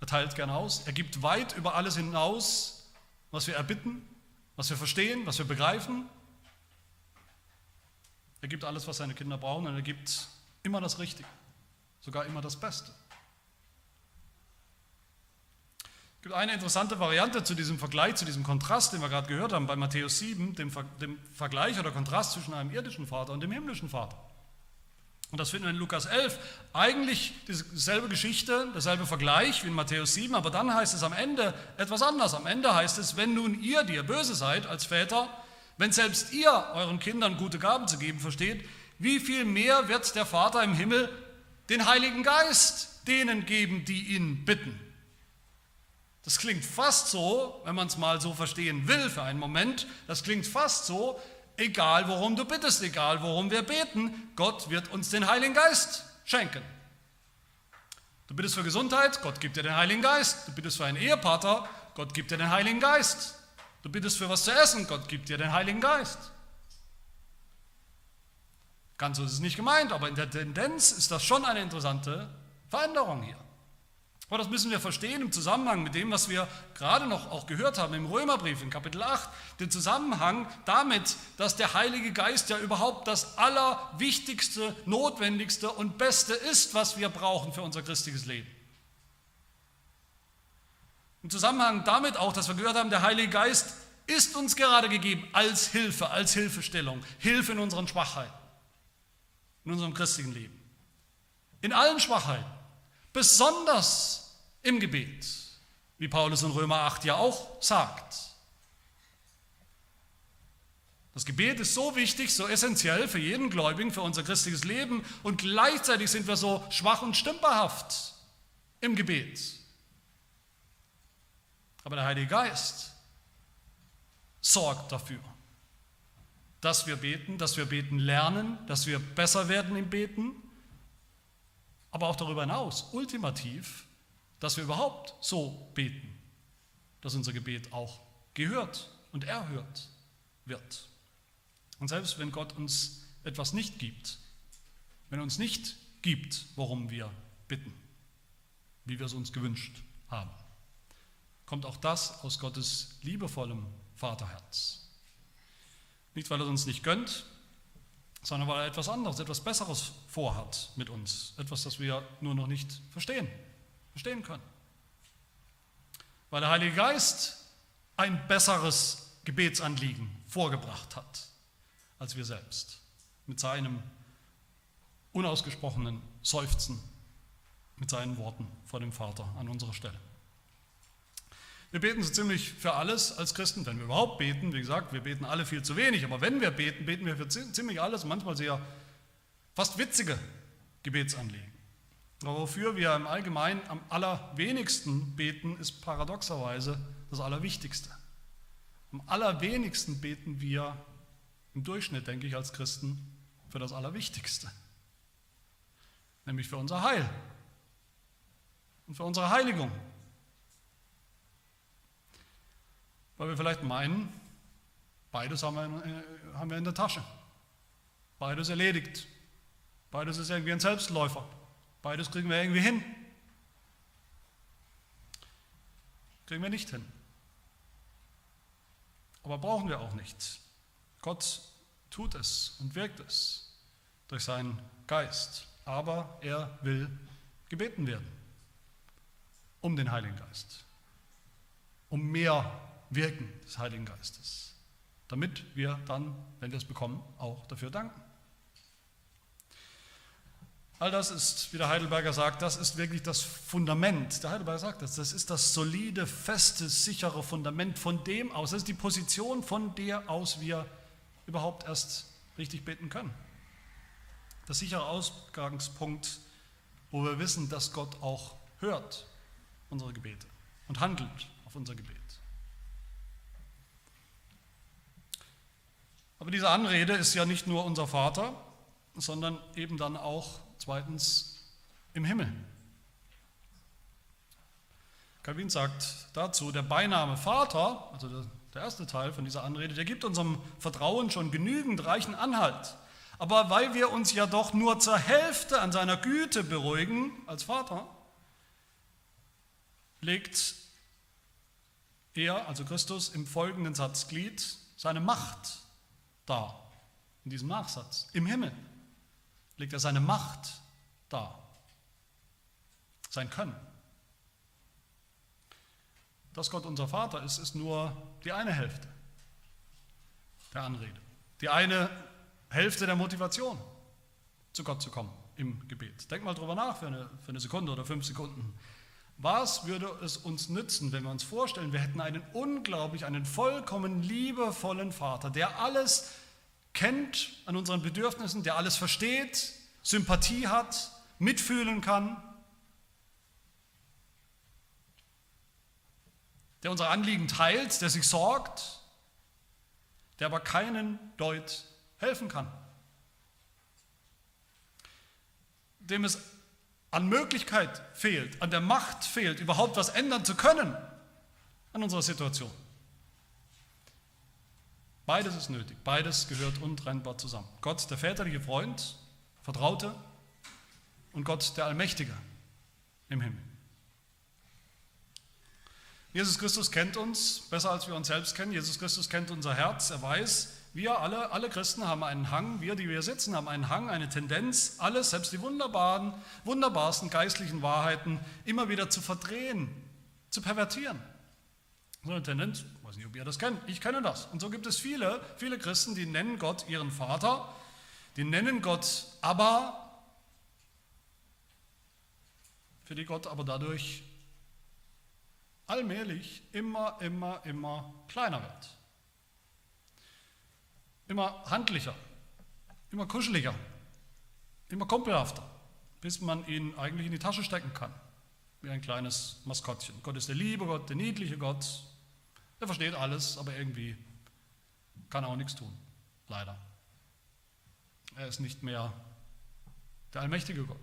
er teilt gern aus. Er gibt weit über alles hinaus, was wir erbitten, was wir verstehen, was wir begreifen. Er gibt alles, was seine Kinder brauchen und er gibt immer das Richtige, sogar immer das Beste. Es gibt eine interessante Variante zu diesem Vergleich, zu diesem Kontrast, den wir gerade gehört haben bei Matthäus 7, dem, dem Vergleich oder Kontrast zwischen einem irdischen Vater und dem himmlischen Vater. Und das finden wir in Lukas 11. Eigentlich dieselbe Geschichte, derselbe Vergleich wie in Matthäus 7, aber dann heißt es am Ende etwas anders. Am Ende heißt es, wenn nun ihr, die ihr böse seid als Väter, wenn selbst ihr euren Kindern gute Gaben zu geben versteht, wie viel mehr wird der Vater im Himmel den Heiligen Geist denen geben, die ihn bitten? Das klingt fast so, wenn man es mal so verstehen will für einen Moment, das klingt fast so, egal worum du bittest, egal worum wir beten, Gott wird uns den Heiligen Geist schenken. Du bittest für Gesundheit, Gott gibt dir den Heiligen Geist. Du bittest für einen Ehepartner, Gott gibt dir den Heiligen Geist. Du bittest für was zu essen, Gott gibt dir den Heiligen Geist. Ganz so ist es nicht gemeint, aber in der Tendenz ist das schon eine interessante Veränderung hier. Aber das müssen wir verstehen im Zusammenhang mit dem, was wir gerade noch auch gehört haben im Römerbrief in Kapitel 8, den Zusammenhang damit, dass der Heilige Geist ja überhaupt das allerwichtigste, notwendigste und beste ist, was wir brauchen für unser christliches Leben. Im Zusammenhang damit auch, dass wir gehört haben, der Heilige Geist ist uns gerade gegeben als Hilfe, als Hilfestellung, Hilfe in unseren Schwachheiten, in unserem christlichen Leben. In allen Schwachheiten, besonders im Gebet, wie Paulus in Römer 8 ja auch sagt. Das Gebet ist so wichtig, so essentiell für jeden Gläubigen, für unser christliches Leben und gleichzeitig sind wir so schwach und stümperhaft im Gebet. Aber der Heilige Geist sorgt dafür, dass wir beten, dass wir beten lernen, dass wir besser werden im Beten, aber auch darüber hinaus, ultimativ, dass wir überhaupt so beten, dass unser Gebet auch gehört und erhört wird. Und selbst wenn Gott uns etwas nicht gibt, wenn er uns nicht gibt, worum wir bitten, wie wir es uns gewünscht haben, kommt auch das aus Gottes liebevollem Vaterherz. Nicht, weil er es uns nicht gönnt, sondern weil er etwas anderes, etwas Besseres vorhat mit uns, etwas, das wir nur noch nicht verstehen verstehen können. Weil der Heilige Geist ein besseres Gebetsanliegen vorgebracht hat als wir selbst. Mit seinem unausgesprochenen Seufzen, mit seinen Worten vor dem Vater an unserer Stelle. Wir beten so ziemlich für alles als Christen, wenn wir überhaupt beten. Wie gesagt, wir beten alle viel zu wenig, aber wenn wir beten, beten wir für ziemlich alles, manchmal sehr fast witzige Gebetsanliegen. Wofür wir im Allgemeinen am allerwenigsten beten, ist paradoxerweise das Allerwichtigste. Am allerwenigsten beten wir im Durchschnitt, denke ich, als Christen für das Allerwichtigste, nämlich für unser Heil und für unsere Heiligung. Weil wir vielleicht meinen, beides haben wir in, äh, haben wir in der Tasche, beides erledigt, beides ist irgendwie ein Selbstläufer. Beides kriegen wir irgendwie hin. Kriegen wir nicht hin. Aber brauchen wir auch nicht. Gott tut es und wirkt es durch seinen Geist. Aber er will gebeten werden um den Heiligen Geist, um mehr Wirken des Heiligen Geistes, damit wir dann, wenn wir es bekommen, auch dafür danken. All das ist, wie der Heidelberger sagt, das ist wirklich das Fundament. Der Heidelberger sagt das, das ist das solide, feste, sichere Fundament von dem aus. Das ist die Position, von der aus wir überhaupt erst richtig beten können. Das sichere Ausgangspunkt, wo wir wissen, dass Gott auch hört unsere Gebete und handelt auf unser Gebet. Aber diese Anrede ist ja nicht nur unser Vater, sondern eben dann auch Zweitens im Himmel. Calvin sagt dazu, der Beiname Vater, also der erste Teil von dieser Anrede, der gibt unserem Vertrauen schon genügend reichen Anhalt. Aber weil wir uns ja doch nur zur Hälfte an seiner Güte beruhigen als Vater, legt er, also Christus, im folgenden Satzglied seine Macht dar, in diesem Nachsatz, im Himmel legt er seine Macht dar, sein Können. Dass Gott unser Vater ist, ist nur die eine Hälfte der Anrede, die eine Hälfte der Motivation, zu Gott zu kommen im Gebet. Denk mal drüber nach für eine, für eine Sekunde oder fünf Sekunden. Was würde es uns nützen, wenn wir uns vorstellen, wir hätten einen unglaublich, einen vollkommen liebevollen Vater, der alles kennt an unseren Bedürfnissen, der alles versteht, Sympathie hat, mitfühlen kann, der unsere Anliegen teilt, der sich sorgt, der aber keinen Deut helfen kann, dem es an Möglichkeit fehlt, an der Macht fehlt, überhaupt was ändern zu können an unserer Situation. Beides ist nötig, beides gehört untrennbar zusammen. Gott, der väterliche Freund, Vertraute und Gott, der Allmächtige im Himmel. Jesus Christus kennt uns besser als wir uns selbst kennen. Jesus Christus kennt unser Herz. Er weiß, wir alle, alle Christen haben einen Hang, wir, die wir sitzen, haben einen Hang, eine Tendenz, alles, selbst die wunderbaren, wunderbarsten geistlichen Wahrheiten immer wieder zu verdrehen, zu pervertieren. So eine Tendenz, weiß nicht, ob ihr das kennt, ich kenne das. Und so gibt es viele, viele Christen, die nennen Gott ihren Vater, die nennen Gott aber, für die Gott aber dadurch allmählich immer, immer, immer kleiner wird. Immer handlicher, immer kuscheliger, immer kumpelhafter, bis man ihn eigentlich in die Tasche stecken kann, wie ein kleines Maskottchen. Gott ist der liebe Gott, der niedliche Gott. Er versteht alles, aber irgendwie kann er auch nichts tun, leider. Er ist nicht mehr der allmächtige Gott.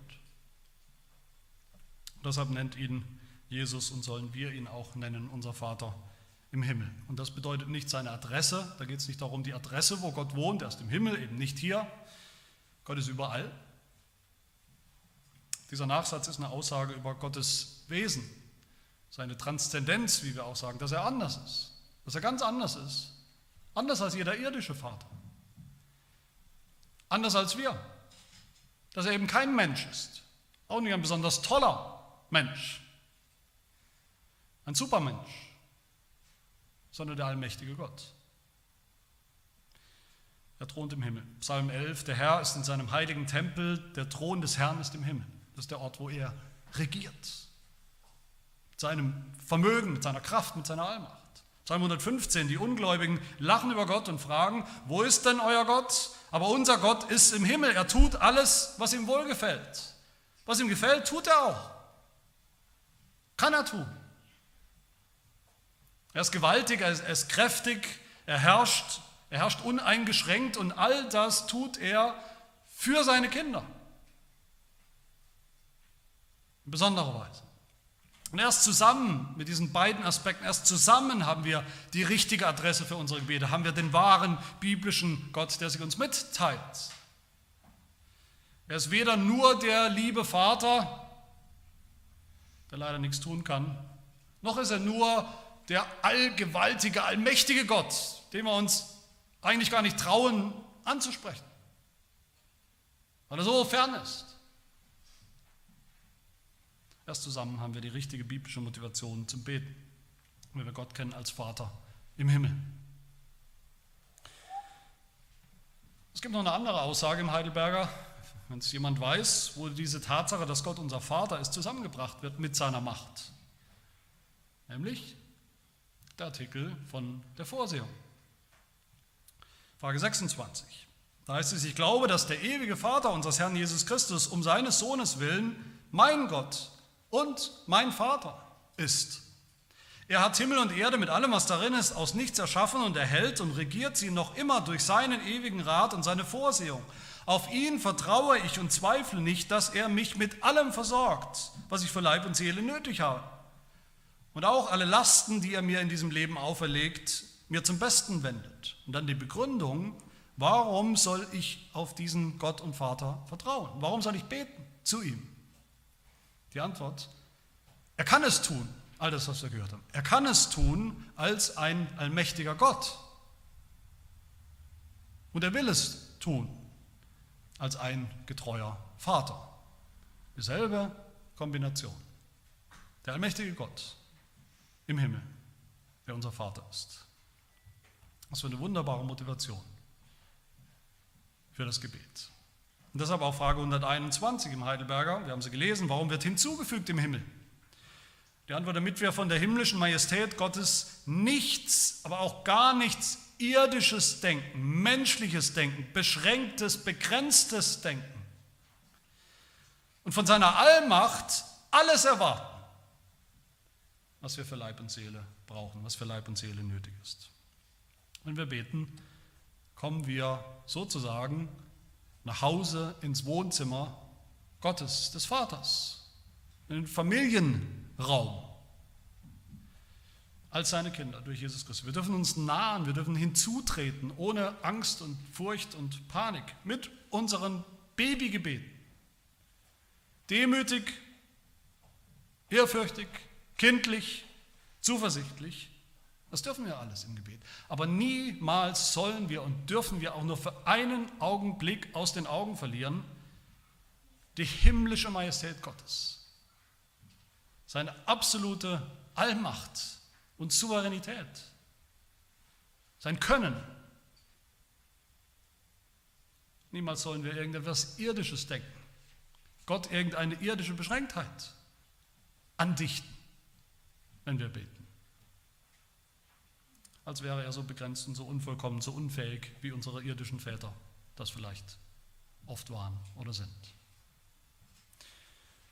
deshalb nennt ihn Jesus und sollen wir ihn auch nennen, unser Vater im Himmel. Und das bedeutet nicht seine Adresse, da geht es nicht darum, die Adresse, wo Gott wohnt, er ist im Himmel, eben nicht hier. Gott ist überall. Dieser Nachsatz ist eine Aussage über Gottes Wesen, seine Transzendenz, wie wir auch sagen, dass er anders ist, dass er ganz anders ist, anders als jeder irdische Vater, anders als wir, dass er eben kein Mensch ist, auch nicht ein besonders toller Mensch, ein Supermensch, sondern der allmächtige Gott. Er thront im Himmel. Psalm 11, der Herr ist in seinem heiligen Tempel, der Thron des Herrn ist im Himmel. Das ist der Ort, wo er regiert. Mit seinem Vermögen, mit seiner Kraft, mit seiner Allmacht. Psalm 115, die Ungläubigen lachen über Gott und fragen, wo ist denn euer Gott? Aber unser Gott ist im Himmel. Er tut alles, was ihm wohlgefällt. Was ihm gefällt, tut er auch. Kann er tun. Er ist gewaltig, er ist kräftig, er herrscht, er herrscht uneingeschränkt und all das tut er für seine Kinder. In besonderer Weise. Und erst zusammen mit diesen beiden Aspekten, erst zusammen haben wir die richtige Adresse für unsere Gebete, haben wir den wahren biblischen Gott, der sich uns mitteilt. Er ist weder nur der liebe Vater, der leider nichts tun kann, noch ist er nur der allgewaltige, allmächtige Gott, den wir uns eigentlich gar nicht trauen anzusprechen, weil er so fern ist. Erst zusammen haben wir die richtige biblische Motivation zum Beten, wenn wir Gott kennen als Vater im Himmel. Es gibt noch eine andere Aussage im Heidelberger, wenn es jemand weiß, wo diese Tatsache, dass Gott unser Vater ist, zusammengebracht wird mit seiner Macht. Nämlich der Artikel von der Vorsehung. Frage 26. Da heißt es, ich glaube, dass der ewige Vater unseres Herrn Jesus Christus um seines Sohnes willen mein Gott und mein Vater ist. Er hat Himmel und Erde mit allem, was darin ist, aus nichts erschaffen und erhält und regiert sie noch immer durch seinen ewigen Rat und seine Vorsehung. Auf ihn vertraue ich und zweifle nicht, dass er mich mit allem versorgt, was ich für Leib und Seele nötig habe und auch alle Lasten, die er mir in diesem Leben auferlegt, mir zum Besten wendet. Und dann die Begründung, warum soll ich auf diesen Gott und Vater vertrauen? Warum soll ich beten zu ihm? Die Antwort, er kann es tun, all das, was wir gehört haben. Er kann es tun als ein allmächtiger Gott. Und er will es tun als ein getreuer Vater. Dieselbe Kombination. Der allmächtige Gott im Himmel, der unser Vater ist. Was für eine wunderbare Motivation für das Gebet. Und deshalb auch Frage 121 im Heidelberger, wir haben sie gelesen, warum wird hinzugefügt im Himmel? Die Antwort, damit wir von der himmlischen Majestät Gottes nichts, aber auch gar nichts irdisches Denken, menschliches Denken, beschränktes, begrenztes Denken und von seiner Allmacht alles erwarten was wir für Leib und Seele brauchen, was für Leib und Seele nötig ist. Wenn wir beten, kommen wir sozusagen nach Hause ins Wohnzimmer Gottes, des Vaters, in den Familienraum als seine Kinder durch Jesus Christus. Wir dürfen uns nahen, wir dürfen hinzutreten, ohne Angst und Furcht und Panik, mit unseren Babygebeten. Demütig, ehrfürchtig, kindlich, zuversichtlich. Das dürfen wir alles im Gebet. Aber niemals sollen wir und dürfen wir auch nur für einen Augenblick aus den Augen verlieren, die himmlische Majestät Gottes, seine absolute Allmacht und Souveränität, sein Können. Niemals sollen wir irgendetwas Irdisches denken, Gott irgendeine irdische Beschränktheit andichten, wenn wir beten. Als wäre er so begrenzt und so unvollkommen, so unfähig, wie unsere irdischen Väter das vielleicht oft waren oder sind.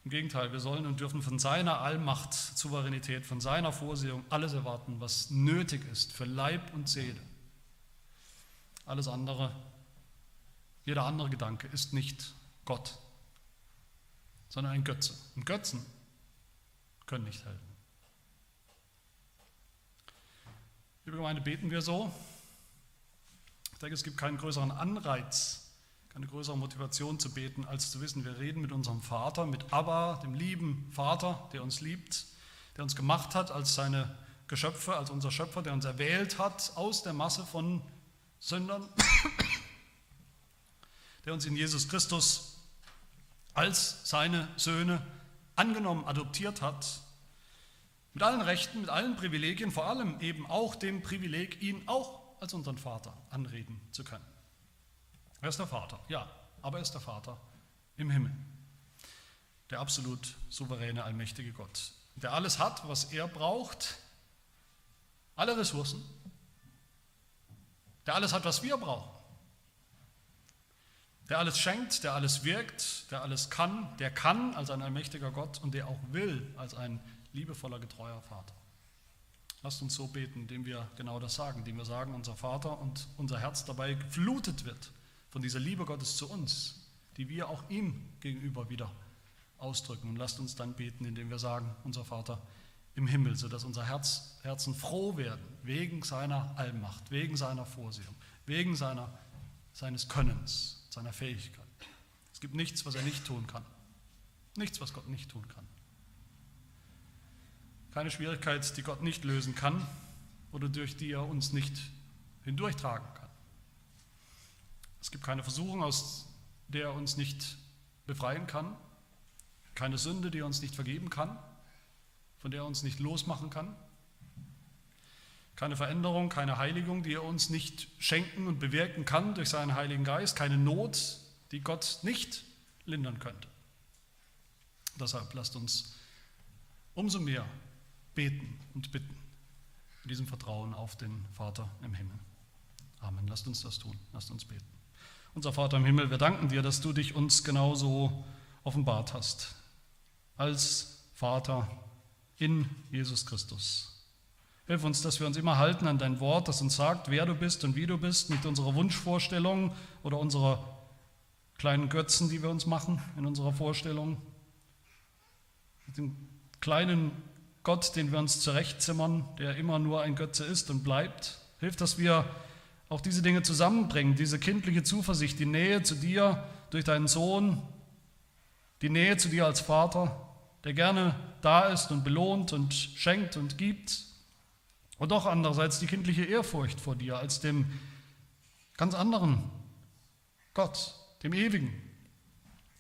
Im Gegenteil, wir sollen und dürfen von seiner Allmacht, Souveränität, von seiner Vorsehung alles erwarten, was nötig ist für Leib und Seele. Alles andere, jeder andere Gedanke ist nicht Gott, sondern ein Götze. Und Götzen können nicht helfen. Liebe Gemeinde, beten wir so? Ich denke, es gibt keinen größeren Anreiz, keine größere Motivation zu beten, als zu wissen, wir reden mit unserem Vater, mit Abba, dem lieben Vater, der uns liebt, der uns gemacht hat als seine Geschöpfe, als unser Schöpfer, der uns erwählt hat aus der Masse von Sündern, der uns in Jesus Christus als seine Söhne angenommen, adoptiert hat, mit allen Rechten, mit allen Privilegien, vor allem eben auch dem Privileg, ihn auch als unseren Vater anreden zu können. Er ist der Vater, ja, aber er ist der Vater im Himmel. Der absolut souveräne, allmächtige Gott, der alles hat, was er braucht, alle Ressourcen, der alles hat, was wir brauchen, der alles schenkt, der alles wirkt, der alles kann, der kann als ein allmächtiger Gott und der auch will als ein liebevoller, getreuer Vater. Lasst uns so beten, indem wir genau das sagen, indem wir sagen, unser Vater und unser Herz dabei geflutet wird von dieser Liebe Gottes zu uns, die wir auch ihm gegenüber wieder ausdrücken. Und lasst uns dann beten, indem wir sagen, unser Vater im Himmel, sodass unser Herz, Herzen froh werden, wegen seiner Allmacht, wegen seiner Vorsehung, wegen seiner, seines Könnens, seiner Fähigkeit. Es gibt nichts, was er nicht tun kann. Nichts, was Gott nicht tun kann. Keine Schwierigkeit, die Gott nicht lösen kann oder durch die er uns nicht hindurchtragen kann. Es gibt keine Versuchung, aus der er uns nicht befreien kann, keine Sünde, die er uns nicht vergeben kann, von der er uns nicht losmachen kann, keine Veränderung, keine Heiligung, die er uns nicht schenken und bewirken kann durch seinen Heiligen Geist, keine Not, die Gott nicht lindern könnte. Deshalb lasst uns umso mehr beten und bitten in diesem Vertrauen auf den Vater im Himmel. Amen. Lasst uns das tun. Lasst uns beten. Unser Vater im Himmel, wir danken dir, dass du dich uns genauso offenbart hast, als Vater in Jesus Christus. Hilf uns, dass wir uns immer halten an dein Wort, das uns sagt, wer du bist und wie du bist, nicht unsere Wunschvorstellungen oder unsere kleinen Götzen, die wir uns machen in unserer Vorstellung, mit dem kleinen Gott, den wir uns zurechtzimmern, der immer nur ein Götze ist und bleibt. Hilf, dass wir auch diese Dinge zusammenbringen, diese kindliche Zuversicht, die Nähe zu dir durch deinen Sohn, die Nähe zu dir als Vater, der gerne da ist und belohnt und schenkt und gibt. Und doch andererseits die kindliche Ehrfurcht vor dir als dem ganz anderen Gott, dem ewigen,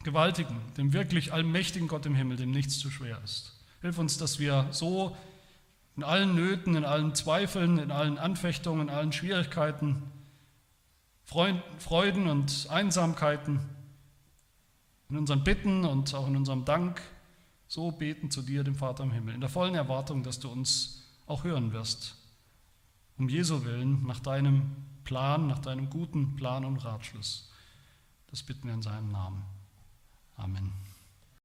gewaltigen, dem wirklich allmächtigen Gott im Himmel, dem nichts zu schwer ist. Hilf uns, dass wir so in allen Nöten, in allen Zweifeln, in allen Anfechtungen, in allen Schwierigkeiten, Freuden und Einsamkeiten, in unseren Bitten und auch in unserem Dank so beten zu dir, dem Vater im Himmel, in der vollen Erwartung, dass du uns auch hören wirst, um Jesu willen, nach deinem Plan, nach deinem guten Plan und Ratschluss. Das bitten wir in seinem Namen. Amen.